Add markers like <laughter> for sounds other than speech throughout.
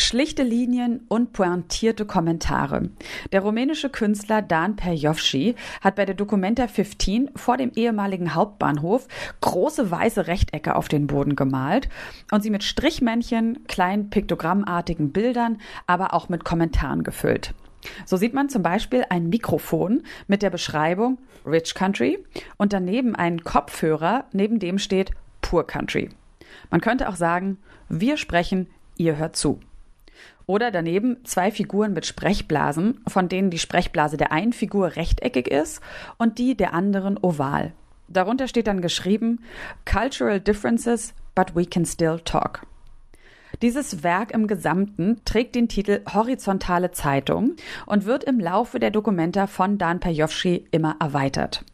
Schlichte Linien und pointierte Kommentare. Der rumänische Künstler Dan Perjovci hat bei der Documenta 15 vor dem ehemaligen Hauptbahnhof große weiße Rechtecke auf den Boden gemalt und sie mit Strichmännchen, kleinen piktogrammartigen Bildern, aber auch mit Kommentaren gefüllt. So sieht man zum Beispiel ein Mikrofon mit der Beschreibung Rich Country und daneben einen Kopfhörer, neben dem steht Poor Country. Man könnte auch sagen, wir sprechen, ihr hört zu. Oder daneben zwei Figuren mit Sprechblasen, von denen die Sprechblase der einen Figur rechteckig ist und die der anderen oval. Darunter steht dann geschrieben Cultural Differences, but we can still talk. Dieses Werk im Gesamten trägt den Titel Horizontale Zeitung und wird im Laufe der Dokumenta von Dan Perjovci immer erweitert.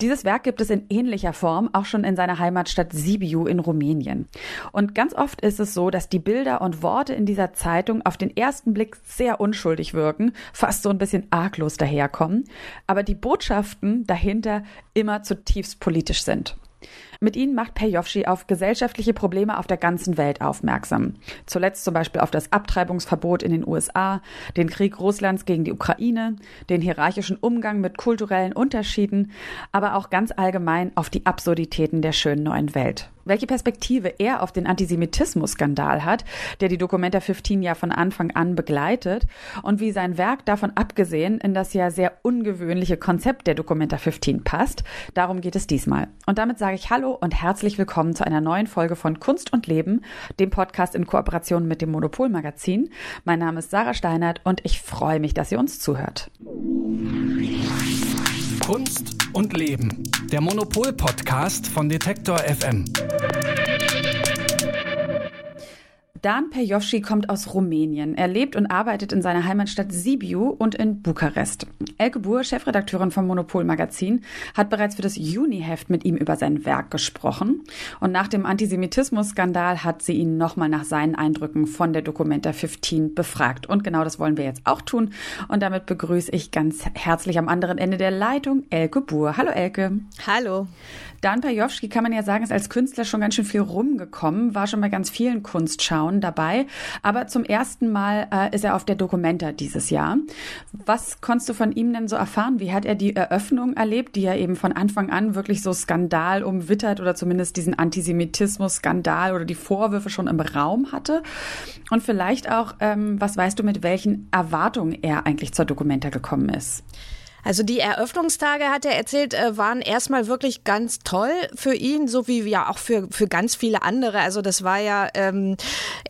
Dieses Werk gibt es in ähnlicher Form auch schon in seiner Heimatstadt Sibiu in Rumänien. Und ganz oft ist es so, dass die Bilder und Worte in dieser Zeitung auf den ersten Blick sehr unschuldig wirken, fast so ein bisschen arglos daherkommen, aber die Botschaften dahinter immer zutiefst politisch sind. Mit ihnen macht Perjovci auf gesellschaftliche Probleme auf der ganzen Welt aufmerksam. Zuletzt zum Beispiel auf das Abtreibungsverbot in den USA, den Krieg Russlands gegen die Ukraine, den hierarchischen Umgang mit kulturellen Unterschieden, aber auch ganz allgemein auf die Absurditäten der schönen neuen Welt welche Perspektive er auf den Antisemitismus-Skandal hat, der die Documenta 15 ja von Anfang an begleitet und wie sein Werk davon abgesehen in das ja sehr ungewöhnliche Konzept der Documenta 15 passt. Darum geht es diesmal. Und damit sage ich Hallo und herzlich willkommen zu einer neuen Folge von Kunst und Leben, dem Podcast in Kooperation mit dem Monopol-Magazin. Mein Name ist Sarah Steinert und ich freue mich, dass ihr uns zuhört. Kunst und Leben. Der Monopol-Podcast von Detektor FM. Dan Perjovci kommt aus Rumänien. Er lebt und arbeitet in seiner Heimatstadt Sibiu und in Bukarest. Elke Buhr, Chefredakteurin vom Monopol Magazin, hat bereits für das Juni-Heft mit ihm über sein Werk gesprochen. Und nach dem Antisemitismus-Skandal hat sie ihn nochmal nach seinen Eindrücken von der Documenta 15 befragt. Und genau das wollen wir jetzt auch tun. Und damit begrüße ich ganz herzlich am anderen Ende der Leitung Elke Buhr. Hallo Elke. Hallo. Dan Pajowski kann man ja sagen, ist als Künstler schon ganz schön viel rumgekommen, war schon bei ganz vielen Kunstschauen dabei, aber zum ersten Mal äh, ist er auf der Documenta dieses Jahr. Was konntest du von ihm denn so erfahren? Wie hat er die Eröffnung erlebt, die ja eben von Anfang an wirklich so Skandal umwittert oder zumindest diesen Antisemitismus-Skandal oder die Vorwürfe schon im Raum hatte? Und vielleicht auch, ähm, was weißt du, mit welchen Erwartungen er eigentlich zur Documenta gekommen ist? Also die Eröffnungstage, hat er erzählt, äh, waren erstmal wirklich ganz toll für ihn, so wie ja auch für, für ganz viele andere. Also das war ja ähm,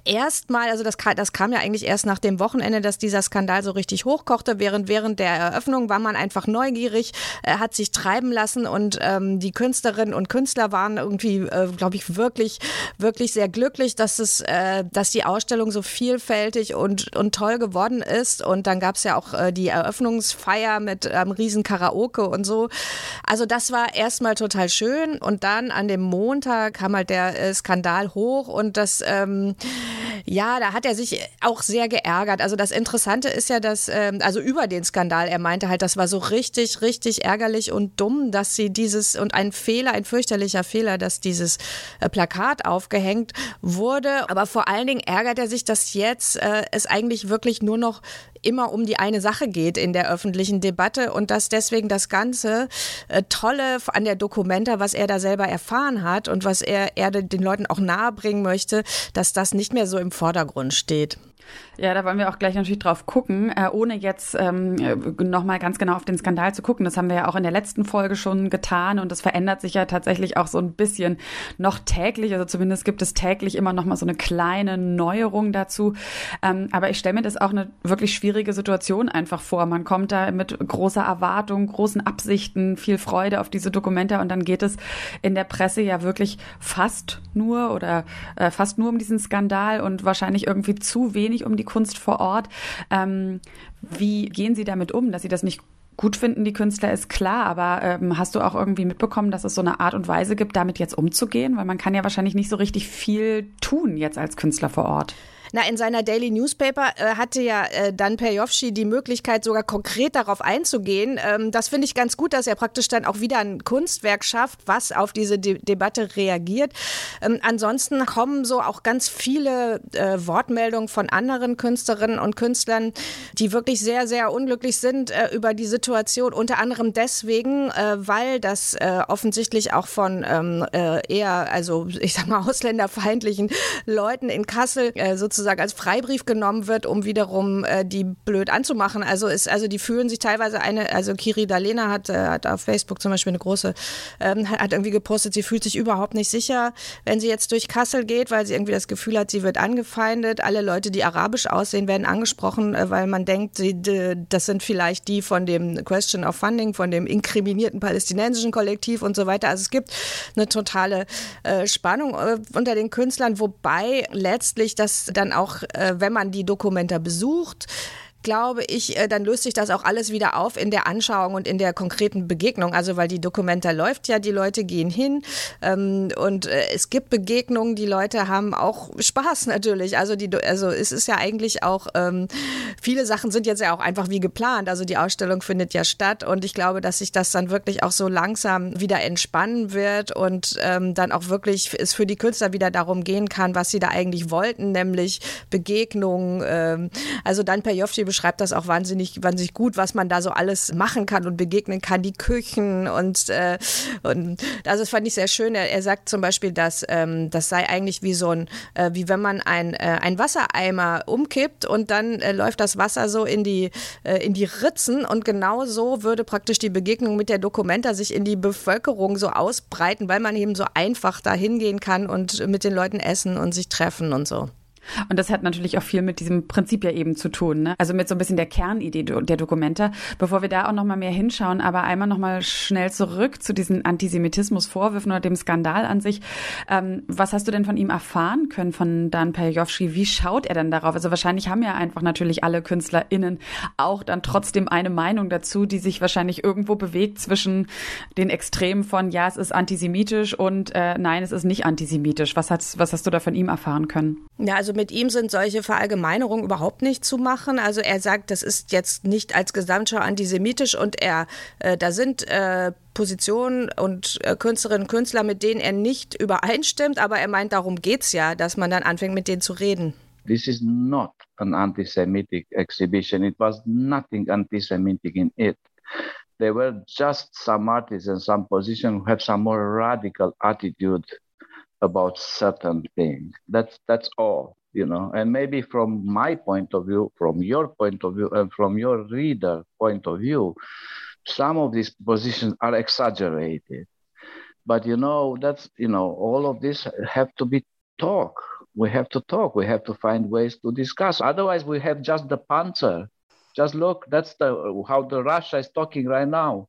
erstmal, also das, das kam ja eigentlich erst nach dem Wochenende, dass dieser Skandal so richtig hochkochte. Während, während der Eröffnung war man einfach neugierig, äh, hat sich treiben lassen und ähm, die Künstlerinnen und Künstler waren irgendwie, äh, glaube ich, wirklich, wirklich sehr glücklich, dass es, äh, dass die Ausstellung so vielfältig und, und toll geworden ist. Und dann gab es ja auch äh, die Eröffnungsfeier mit ähm, riesen Karaoke und so. Also das war erstmal total schön und dann an dem Montag kam halt der äh, Skandal hoch und das, ähm, ja, da hat er sich auch sehr geärgert. Also das Interessante ist ja, dass, ähm, also über den Skandal, er meinte halt, das war so richtig, richtig ärgerlich und dumm, dass sie dieses und ein Fehler, ein fürchterlicher Fehler, dass dieses äh, Plakat aufgehängt wurde. Aber vor allen Dingen ärgert er sich, dass jetzt äh, es eigentlich wirklich nur noch immer um die eine Sache geht in der öffentlichen Debatte und dass deswegen das ganze äh, Tolle an der Dokumenta, was er da selber erfahren hat und was er, er den Leuten auch nahebringen möchte, dass das nicht mehr so im Vordergrund steht. Ja, da wollen wir auch gleich natürlich drauf gucken, äh, ohne jetzt ähm, nochmal ganz genau auf den Skandal zu gucken. Das haben wir ja auch in der letzten Folge schon getan und das verändert sich ja tatsächlich auch so ein bisschen noch täglich. Also zumindest gibt es täglich immer nochmal so eine kleine Neuerung dazu. Ähm, aber ich stelle mir das auch eine wirklich schwierige Situation einfach vor. Man kommt da mit großer Erwartung, großen Absichten, viel Freude auf diese Dokumente und dann geht es in der Presse ja wirklich fast nur oder äh, fast nur um diesen Skandal und wahrscheinlich irgendwie zu wenig um die Kunst vor Ort. Ähm, wie gehen Sie damit um, dass Sie das nicht gut finden, die Künstler, ist klar, aber ähm, hast du auch irgendwie mitbekommen, dass es so eine Art und Weise gibt, damit jetzt umzugehen? Weil man kann ja wahrscheinlich nicht so richtig viel tun jetzt als Künstler vor Ort. Na, in seiner Daily Newspaper äh, hatte ja äh, Dan Perjovschi die Möglichkeit, sogar konkret darauf einzugehen. Ähm, das finde ich ganz gut, dass er praktisch dann auch wieder ein Kunstwerk schafft, was auf diese De Debatte reagiert. Ähm, ansonsten kommen so auch ganz viele äh, Wortmeldungen von anderen Künstlerinnen und Künstlern, die wirklich sehr, sehr unglücklich sind äh, über die Situation. Unter anderem deswegen, äh, weil das äh, offensichtlich auch von ähm, eher, also ich sag mal, <laughs> ausländerfeindlichen Leuten in Kassel sozusagen als Freibrief genommen wird, um wiederum die blöd anzumachen. Also ist, also die fühlen sich teilweise eine, also Kiri Dalena hat, hat auf Facebook zum Beispiel eine große, ähm, hat irgendwie gepostet, sie fühlt sich überhaupt nicht sicher, wenn sie jetzt durch Kassel geht, weil sie irgendwie das Gefühl hat, sie wird angefeindet. Alle Leute, die arabisch aussehen, werden angesprochen, weil man denkt, sie, das sind vielleicht die von dem Question of Funding, von dem inkriminierten palästinensischen Kollektiv und so weiter. Also es gibt eine totale äh, Spannung äh, unter den Künstlern, wobei letztlich das dann auch, äh, wenn man die Dokumenta besucht, glaube ich, äh, dann löst sich das auch alles wieder auf in der Anschauung und in der konkreten Begegnung. Also weil die Dokumenta läuft ja, die Leute gehen hin ähm, und äh, es gibt Begegnungen, die Leute haben auch Spaß natürlich. Also, die, also es ist ja eigentlich auch, ähm, viele Sachen sind jetzt ja auch einfach wie geplant. Also die Ausstellung findet ja statt und ich glaube, dass sich das dann wirklich auch so langsam wieder entspannen wird und ähm, dann auch wirklich es für die Künstler wieder darum gehen kann, was sie da eigentlich wollten, nämlich Begegnungen. Ähm, also dann per Joffi beschreibt das auch wahnsinnig, wahnsinnig gut, was man da so alles machen kann und begegnen kann, die Küchen und, äh, und also das fand ich sehr schön. Er, er sagt zum Beispiel, dass ähm, das sei eigentlich wie so ein, äh, wie wenn man ein, äh, ein Wassereimer umkippt und dann äh, läuft das Wasser so in die, äh, in die Ritzen und genau so würde praktisch die Begegnung mit der Dokumenta sich in die Bevölkerung so ausbreiten, weil man eben so einfach da hingehen kann und mit den Leuten essen und sich treffen und so. Und das hat natürlich auch viel mit diesem Prinzip ja eben zu tun, ne? Also mit so ein bisschen der Kernidee der Dokumente. Bevor wir da auch nochmal mehr hinschauen, aber einmal nochmal schnell zurück zu diesen Antisemitismusvorwürfen oder dem Skandal an sich. Ähm, was hast du denn von ihm erfahren können, von Dan Perjovschi? Wie schaut er denn darauf? Also wahrscheinlich haben ja einfach natürlich alle KünstlerInnen auch dann trotzdem eine Meinung dazu, die sich wahrscheinlich irgendwo bewegt zwischen den Extremen von, ja, es ist antisemitisch und äh, nein, es ist nicht antisemitisch. Was, hast, was hast du da von ihm erfahren können? Ja, also mit ihm sind solche Verallgemeinerungen überhaupt nicht zu machen. Also er sagt, das ist jetzt nicht als Gesamtschau antisemitisch und er, äh, da sind äh, Positionen und äh, Künstlerinnen und Künstler, mit denen er nicht übereinstimmt, aber er meint, darum geht es ja, dass man dann anfängt, mit denen zu reden. This is not an anti-Semitic exhibition. It was nothing anti-Semitic in it. There were just some artists and some positions who have some more radical attitude about certain things. That's that's all. You know and maybe from my point of view from your point of view and from your reader point of view some of these positions are exaggerated. But you know that's you know all of this have to be talk. We have to talk. We have to find ways to discuss. Otherwise we have just the panzer. Just look that's the how the russia is talking right now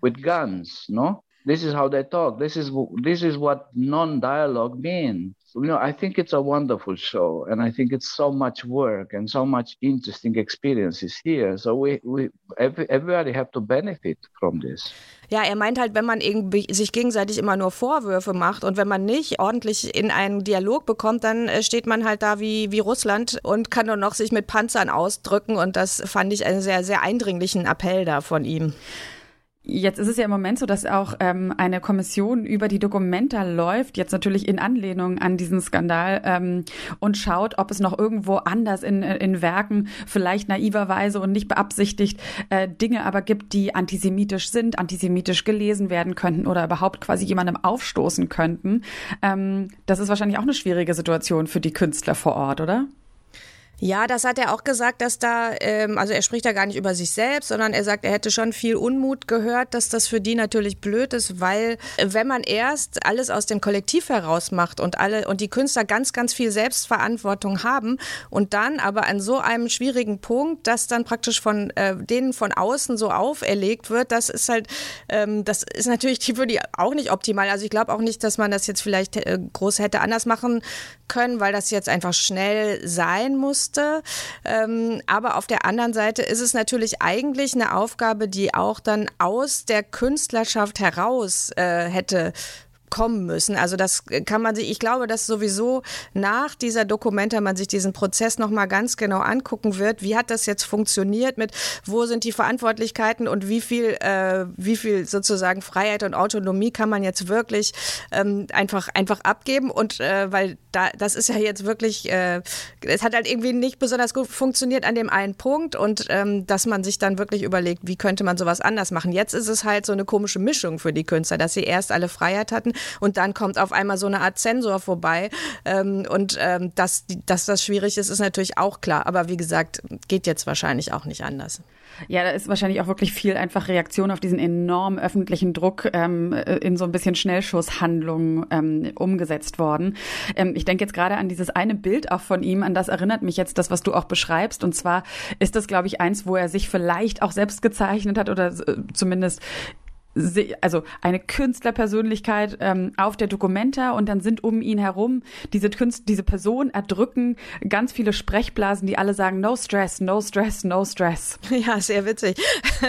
with guns no? This is how they talk. This is this is what non-dialogue means you know, I think it's a wonderful show, and I think it's so much work and so much interesting experiences here. So we, we every, everybody have to benefit from this. Ja, er meint halt, wenn man irgendwie sich gegenseitig immer nur Vorwürfe macht und wenn man nicht ordentlich in einen Dialog bekommt, dann äh, steht man halt da wie, wie Russland und kann nur noch sich mit Panzern ausdrücken. Und das fand ich einen sehr, sehr eindringlichen Appell da von ihm. Jetzt ist es ja im Moment so, dass auch ähm, eine Kommission über die Dokumenta läuft, jetzt natürlich in Anlehnung an diesen Skandal ähm, und schaut, ob es noch irgendwo anders in, in Werken vielleicht naiverweise und nicht beabsichtigt äh, Dinge aber gibt, die antisemitisch sind, antisemitisch gelesen werden könnten oder überhaupt quasi jemandem aufstoßen könnten. Ähm, das ist wahrscheinlich auch eine schwierige Situation für die Künstler vor Ort, oder? Ja, das hat er auch gesagt, dass da, ähm, also er spricht da gar nicht über sich selbst, sondern er sagt, er hätte schon viel Unmut gehört, dass das für die natürlich blöd ist, weil äh, wenn man erst alles aus dem Kollektiv heraus macht und alle und die Künstler ganz, ganz viel Selbstverantwortung haben und dann aber an so einem schwierigen Punkt, dass dann praktisch von äh, denen von außen so auferlegt wird, das ist halt, ähm, das ist natürlich für die auch nicht optimal. Also ich glaube auch nicht, dass man das jetzt vielleicht äh, groß hätte anders machen können, weil das jetzt einfach schnell sein musste. Ähm, aber auf der anderen Seite ist es natürlich eigentlich eine Aufgabe, die auch dann aus der Künstlerschaft heraus äh, hätte kommen müssen. Also das kann man sich, ich glaube, dass sowieso nach dieser Dokumenta man sich diesen Prozess nochmal ganz genau angucken wird. Wie hat das jetzt funktioniert mit, wo sind die Verantwortlichkeiten und wie viel, äh, wie viel sozusagen Freiheit und Autonomie kann man jetzt wirklich ähm, einfach, einfach abgeben und äh, weil da, das ist ja jetzt wirklich, äh, es hat halt irgendwie nicht besonders gut funktioniert an dem einen Punkt und ähm, dass man sich dann wirklich überlegt, wie könnte man sowas anders machen. Jetzt ist es halt so eine komische Mischung für die Künstler, dass sie erst alle Freiheit hatten und dann kommt auf einmal so eine Art Zensor vorbei ähm, und ähm, dass, dass das schwierig ist, ist natürlich auch klar. Aber wie gesagt, geht jetzt wahrscheinlich auch nicht anders. Ja, da ist wahrscheinlich auch wirklich viel einfach Reaktion auf diesen enormen öffentlichen Druck ähm, in so ein bisschen Schnellschusshandlungen ähm, umgesetzt worden. Ähm, ich denke jetzt gerade an dieses eine Bild auch von ihm, an das erinnert mich jetzt das, was du auch beschreibst. Und zwar ist das, glaube ich, eins, wo er sich vielleicht auch selbst gezeichnet hat oder äh, zumindest also eine Künstlerpersönlichkeit ähm, auf der Documenta und dann sind um ihn herum diese Künst, diese Person erdrücken ganz viele Sprechblasen, die alle sagen No Stress, No Stress, No Stress. <laughs> Ja, sehr witzig.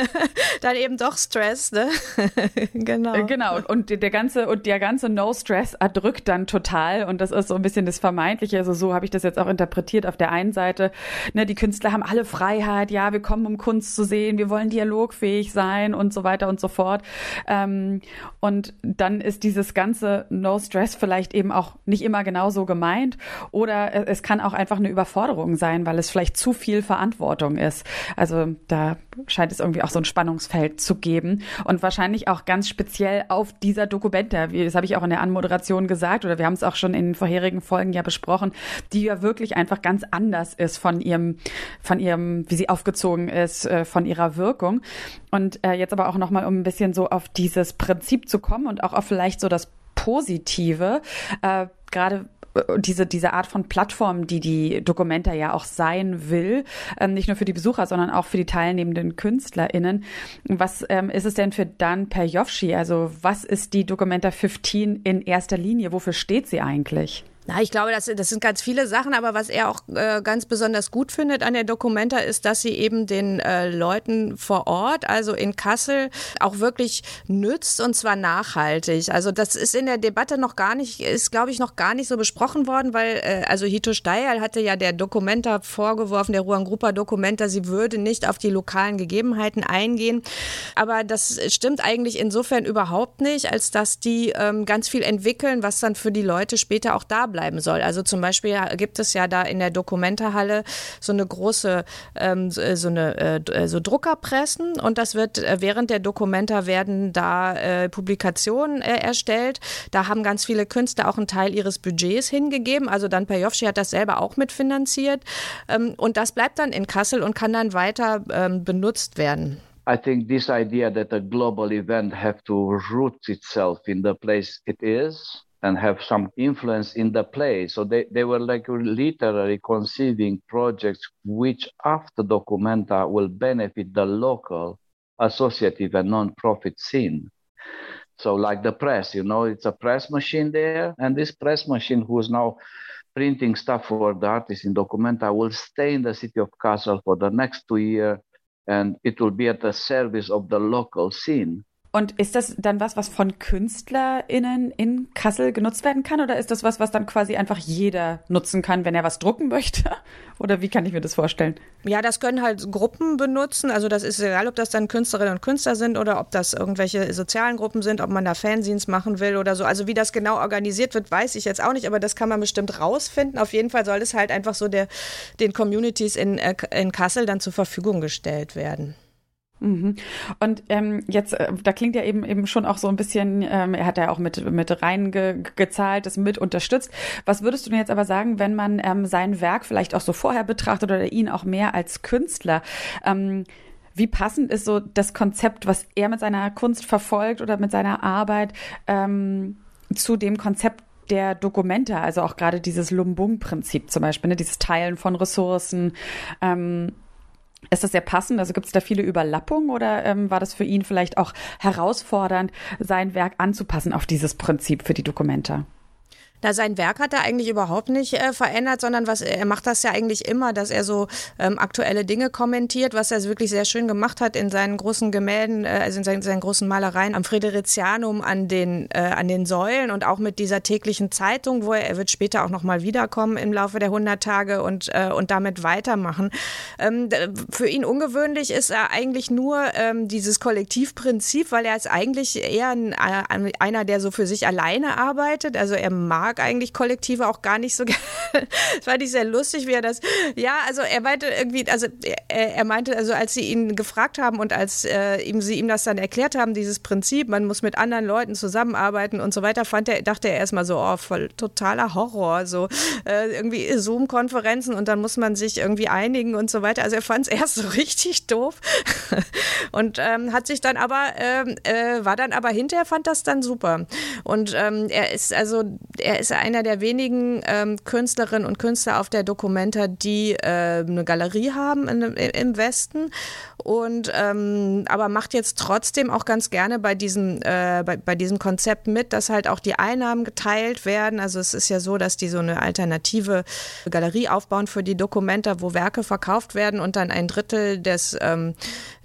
<laughs> dann eben doch Stress, ne? <laughs> genau. Äh, genau und der ganze und der ganze No Stress erdrückt dann total und das ist so ein bisschen das Vermeintliche. Also so habe ich das jetzt auch interpretiert. Auf der einen Seite, ne, die Künstler haben alle Freiheit, ja, wir kommen um Kunst zu sehen, wir wollen dialogfähig sein und so weiter und so fort. Ähm, und dann ist dieses ganze No Stress vielleicht eben auch nicht immer genau so gemeint. Oder es kann auch einfach eine Überforderung sein, weil es vielleicht zu viel Verantwortung ist. Also da scheint es irgendwie auch so ein Spannungsfeld zu geben. Und wahrscheinlich auch ganz speziell auf dieser Dokumenta, das habe ich auch in der Anmoderation gesagt, oder wir haben es auch schon in vorherigen Folgen ja besprochen, die ja wirklich einfach ganz anders ist von ihrem, von ihrem, wie sie aufgezogen ist, äh, von ihrer Wirkung. Und äh, jetzt aber auch nochmal, um ein bisschen so auf dieses Prinzip zu kommen und auch auf vielleicht so das Positive, äh, gerade äh, diese, diese Art von Plattform, die die Documenta ja auch sein will, ähm, nicht nur für die Besucher, sondern auch für die teilnehmenden KünstlerInnen. Was ähm, ist es denn für Dan Perjovschi? Also was ist die Documenta 15 in erster Linie? Wofür steht sie eigentlich? Na, ich glaube, das, das sind ganz viele Sachen, aber was er auch äh, ganz besonders gut findet an der Documenta ist, dass sie eben den äh, Leuten vor Ort, also in Kassel, auch wirklich nützt und zwar nachhaltig. Also das ist in der Debatte noch gar nicht, ist glaube ich noch gar nicht so besprochen worden, weil äh, also Hito Steyerl hatte ja der Documenta vorgeworfen, der Ruan Gruppa Documenta, sie würde nicht auf die lokalen Gegebenheiten eingehen. Aber das stimmt eigentlich insofern überhaupt nicht, als dass die ähm, ganz viel entwickeln, was dann für die Leute später auch da bleiben soll. Also zum Beispiel gibt es ja da in der Dokumentarhalle so eine große, ähm, so eine äh, äh, so Druckerpressen und das wird äh, während der Dokumenta werden da äh, Publikationen äh, erstellt. Da haben ganz viele Künstler auch einen Teil ihres Budgets hingegeben. Also dann Pajovschi hat das selber auch mitfinanziert ähm, und das bleibt dann in Kassel und kann dann weiter ähm, benutzt werden. I think this idea that a global event have to root itself in the place it is and have some influence in the play. So they, they were like literally conceiving projects which after Documenta will benefit the local associative and non-profit scene. So like the press, you know, it's a press machine there. And this press machine who is now printing stuff for the artists in Documenta will stay in the city of Kassel for the next two years and it will be at the service of the local scene. Und ist das dann was, was von KünstlerInnen in Kassel genutzt werden kann? Oder ist das was, was dann quasi einfach jeder nutzen kann, wenn er was drucken möchte? <laughs> Oder wie kann ich mir das vorstellen? Ja, das können halt Gruppen benutzen. Also das ist egal, ob das dann Künstlerinnen und Künstler sind oder ob das irgendwelche sozialen Gruppen sind, ob man da Fanzines machen will oder so. Also wie das genau organisiert wird, weiß ich jetzt auch nicht, aber das kann man bestimmt rausfinden. Auf jeden Fall soll es halt einfach so der, den Communities in, äh, in Kassel dann zur Verfügung gestellt werden. Mhm. Und ähm, jetzt, äh, da klingt ja eben eben schon auch so ein bisschen, ähm, er hat ja auch mit mit reingezahlt, das mit unterstützt. Was würdest du denn jetzt aber sagen, wenn man ähm, sein Werk vielleicht auch so vorher betrachtet oder ihn auch mehr als Künstler? Ähm, wie passend ist so das Konzept, was er mit seiner Kunst verfolgt oder mit seiner Arbeit ähm, zu dem Konzept der Dokumente, also auch gerade dieses Lumbung-Prinzip zum Beispiel, ne, dieses Teilen von Ressourcen. Ähm, ist das sehr passend? Also gibt es da viele Überlappungen oder ähm, war das für ihn vielleicht auch herausfordernd, sein Werk anzupassen auf dieses Prinzip für die Dokumente? Na, sein Werk hat er eigentlich überhaupt nicht äh, verändert, sondern was er macht das ja eigentlich immer, dass er so ähm, aktuelle Dinge kommentiert, was er wirklich sehr schön gemacht hat in seinen großen Gemälden, äh, also in seinen, seinen, großen Malereien am Friderizianum an den äh, an den Säulen und auch mit dieser täglichen Zeitung, wo er, er wird später auch noch mal wiederkommen im Laufe der 100 Tage und äh, und damit weitermachen. Ähm, für ihn ungewöhnlich ist er eigentlich nur ähm, dieses Kollektivprinzip, weil er ist eigentlich eher ein, äh, einer, der so für sich alleine arbeitet. Also er mag mag eigentlich Kollektive auch gar nicht so <laughs> gerne. das fand ich sehr lustig, wie er das. Ja, also er meinte irgendwie, also er, er meinte, also als sie ihn gefragt haben und als äh, ihm, sie ihm das dann erklärt haben, dieses Prinzip, man muss mit anderen Leuten zusammenarbeiten und so weiter, fand er, dachte er erstmal so, oh, voll totaler Horror. So äh, irgendwie Zoom-Konferenzen und dann muss man sich irgendwie einigen und so weiter. Also er fand es erst so richtig doof <laughs> und ähm, hat sich dann aber, ähm, äh, war dann aber hinterher, fand das dann super. Und ähm, er ist also, er ist ist einer der wenigen ähm, Künstlerinnen und Künstler auf der Documenta, die äh, eine Galerie haben in, im Westen und ähm, aber macht jetzt trotzdem auch ganz gerne bei diesem äh, bei, bei diesem Konzept mit, dass halt auch die Einnahmen geteilt werden. Also es ist ja so, dass die so eine alternative Galerie aufbauen für die Documenta, wo Werke verkauft werden und dann ein Drittel des ähm,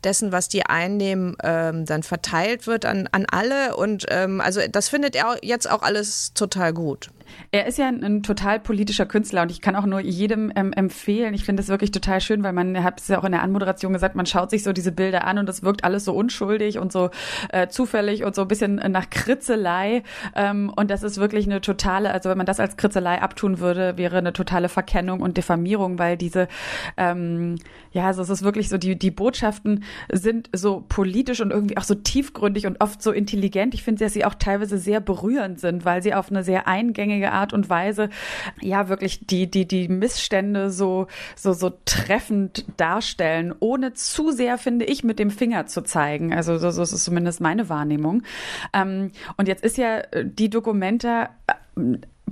dessen, was die einnehmen, ähm, dann verteilt wird an, an alle. Und ähm, also das findet er jetzt auch alles total gut gut. Er ist ja ein, ein, total politischer Künstler und ich kann auch nur jedem ähm, empfehlen. Ich finde es wirklich total schön, weil man hat es ja auch in der Anmoderation gesagt, man schaut sich so diese Bilder an und es wirkt alles so unschuldig und so äh, zufällig und so ein bisschen nach Kritzelei. Ähm, und das ist wirklich eine totale, also wenn man das als Kritzelei abtun würde, wäre eine totale Verkennung und Diffamierung, weil diese, ähm, ja, also es ist wirklich so, die, die Botschaften sind so politisch und irgendwie auch so tiefgründig und oft so intelligent. Ich finde, dass sie auch teilweise sehr berührend sind, weil sie auf eine sehr eingängige tiefgründige Art und Weise ja wirklich die, die, die Missstände so, so, so treffend darstellen, ohne zu sehr, finde ich, mit dem Finger zu zeigen. Also so, so ist zumindest meine Wahrnehmung. Ähm, und jetzt ist ja die Dokumente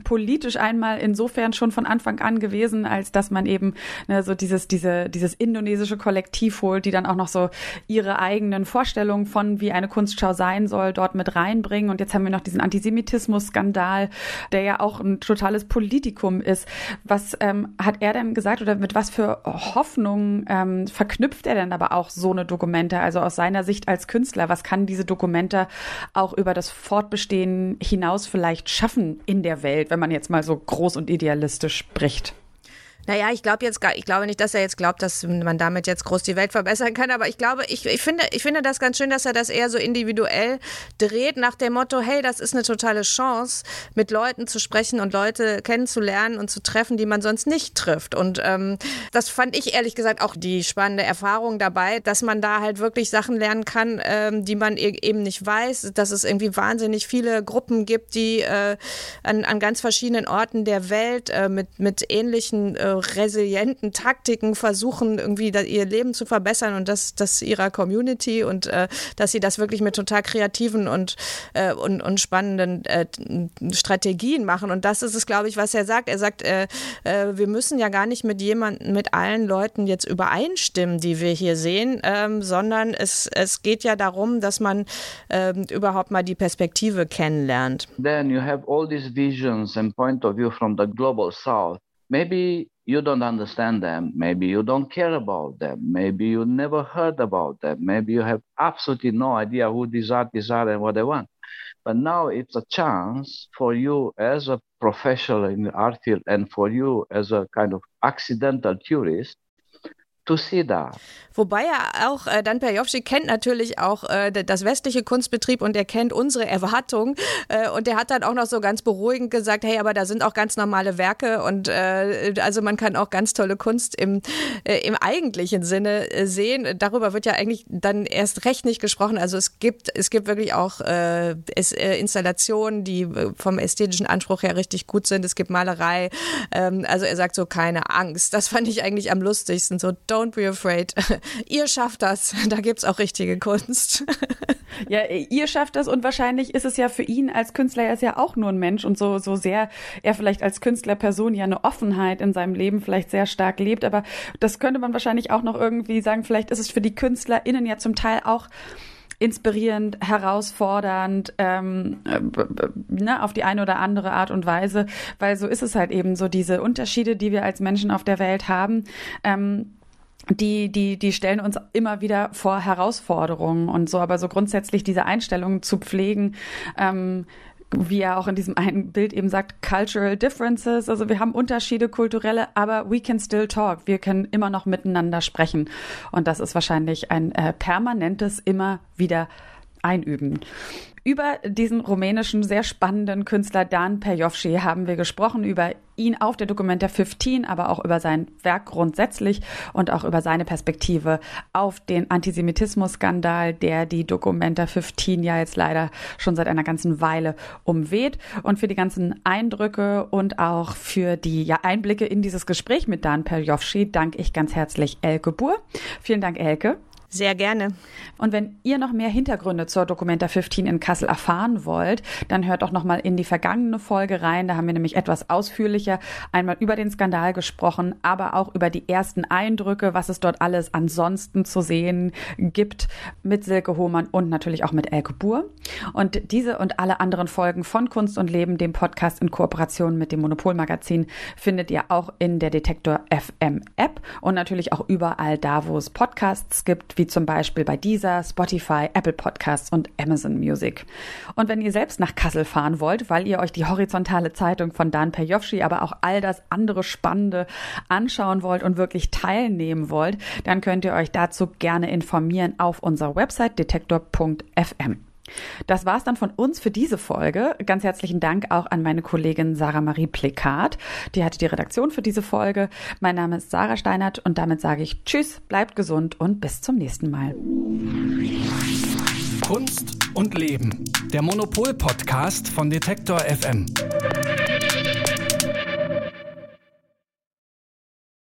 politisch einmal insofern schon von Anfang an gewesen, als dass man eben ne, so dieses, diese, dieses indonesische Kollektiv holt, die dann auch noch so ihre eigenen Vorstellungen von, wie eine Kunstschau sein soll, dort mit reinbringen. Und jetzt haben wir noch diesen Antisemitismus-Skandal, der ja auch ein totales Politikum ist. Was ähm, hat er denn gesagt oder mit was für Hoffnungen ähm, verknüpft er denn aber auch so eine Dokumente? Also aus seiner Sicht als Künstler, was kann diese Dokumente auch über das Fortbestehen hinaus vielleicht schaffen in der Welt? Wenn man jetzt mal so groß und idealistisch spricht. Naja, ich glaube jetzt, ich glaube nicht, dass er jetzt glaubt, dass man damit jetzt groß die Welt verbessern kann, aber ich glaube, ich, ich finde, ich finde das ganz schön, dass er das eher so individuell dreht nach dem Motto, hey, das ist eine totale Chance, mit Leuten zu sprechen und Leute kennenzulernen und zu treffen, die man sonst nicht trifft. Und ähm, das fand ich ehrlich gesagt auch die spannende Erfahrung dabei, dass man da halt wirklich Sachen lernen kann, ähm, die man e-, eben nicht weiß, dass es irgendwie wahnsinnig viele Gruppen gibt, die äh, an, an ganz verschiedenen Orten der Welt äh, mit, mit ähnlichen äh, resilienten Taktiken versuchen, irgendwie ihr Leben zu verbessern und das, das ihrer Community und äh, dass sie das wirklich mit total kreativen und, äh, und, und spannenden äh, Strategien machen. Und das ist es, glaube ich, was er sagt. Er sagt, äh, äh, wir müssen ja gar nicht mit jemandem, mit allen Leuten jetzt übereinstimmen, die wir hier sehen, ähm, sondern es, es geht ja darum, dass man ähm, überhaupt mal die Perspektive kennenlernt. Then you have all these visions and point of view from the global south. Maybe you don't understand them. Maybe you don't care about them. Maybe you never heard about them. Maybe you have absolutely no idea who these artists are and what they want. But now it's a chance for you as a professional in the art field and for you as a kind of accidental tourist that. Wobei er auch, äh, Dan Perjovci kennt natürlich auch äh, das westliche Kunstbetrieb und er kennt unsere Erwartungen. Äh, und der hat dann auch noch so ganz beruhigend gesagt, hey, aber da sind auch ganz normale Werke und äh, also man kann auch ganz tolle Kunst im, äh, im eigentlichen Sinne äh, sehen. Darüber wird ja eigentlich dann erst recht nicht gesprochen. Also es gibt, es gibt wirklich auch äh, es, Installationen, die vom ästhetischen Anspruch her richtig gut sind. Es gibt Malerei. Ähm, also er sagt so, keine Angst. Das fand ich eigentlich am lustigsten. So, don't be afraid. <laughs> ihr schafft das. Da gibt es auch richtige Kunst. <laughs> Ja, ihr schafft das und wahrscheinlich ist es ja für ihn als Künstler, er ist ja auch nur ein Mensch und so, so sehr er vielleicht als Künstlerperson ja eine Offenheit in seinem Leben vielleicht sehr stark lebt, aber das könnte man wahrscheinlich auch noch irgendwie sagen, vielleicht ist es für die KünstlerInnen ja zum Teil auch inspirierend, herausfordernd, ähm, äh, ne, auf die eine oder andere Art und Weise, weil so ist es halt eben so, diese Unterschiede, die wir als Menschen auf der Welt haben, ähm, die, die, die stellen uns immer wieder vor Herausforderungen und so, aber so grundsätzlich diese Einstellung zu pflegen, ähm, wie er auch in diesem einen Bild eben sagt, cultural differences. Also wir haben Unterschiede, kulturelle, aber we can still talk. Wir können immer noch miteinander sprechen. Und das ist wahrscheinlich ein äh, permanentes immer wieder einüben. Über diesen rumänischen, sehr spannenden Künstler Dan Perjovci haben wir gesprochen, über ihn auf der Documenta 15, aber auch über sein Werk grundsätzlich und auch über seine Perspektive auf den Antisemitismus-Skandal, der die Documenta 15 ja jetzt leider schon seit einer ganzen Weile umweht. Und für die ganzen Eindrücke und auch für die Einblicke in dieses Gespräch mit Dan Perjovci danke ich ganz herzlich Elke Buhr. Vielen Dank, Elke. Sehr gerne. Und wenn ihr noch mehr Hintergründe zur Documenta 15 in Kassel erfahren wollt, dann hört doch noch mal in die vergangene Folge rein. Da haben wir nämlich etwas ausführlicher einmal über den Skandal gesprochen, aber auch über die ersten Eindrücke, was es dort alles ansonsten zu sehen gibt mit Silke Hohmann und natürlich auch mit Elke Buhr. Und diese und alle anderen Folgen von Kunst und Leben, dem Podcast in Kooperation mit dem Monopolmagazin, findet ihr auch in der Detektor FM App und natürlich auch überall da, wo es Podcasts gibt wie zum Beispiel bei dieser, Spotify, Apple Podcasts und Amazon Music. Und wenn ihr selbst nach Kassel fahren wollt, weil ihr euch die horizontale Zeitung von Dan Perjovci, aber auch all das andere Spannende anschauen wollt und wirklich teilnehmen wollt, dann könnt ihr euch dazu gerne informieren auf unserer Website detektor.fm. Das war's dann von uns für diese Folge. Ganz herzlichen Dank auch an meine Kollegin Sarah Marie Plekat. Die hatte die Redaktion für diese Folge. Mein Name ist Sarah Steinert und damit sage ich Tschüss, bleibt gesund und bis zum nächsten Mal. Kunst und Leben. Der Monopol-Podcast von Detektor FM.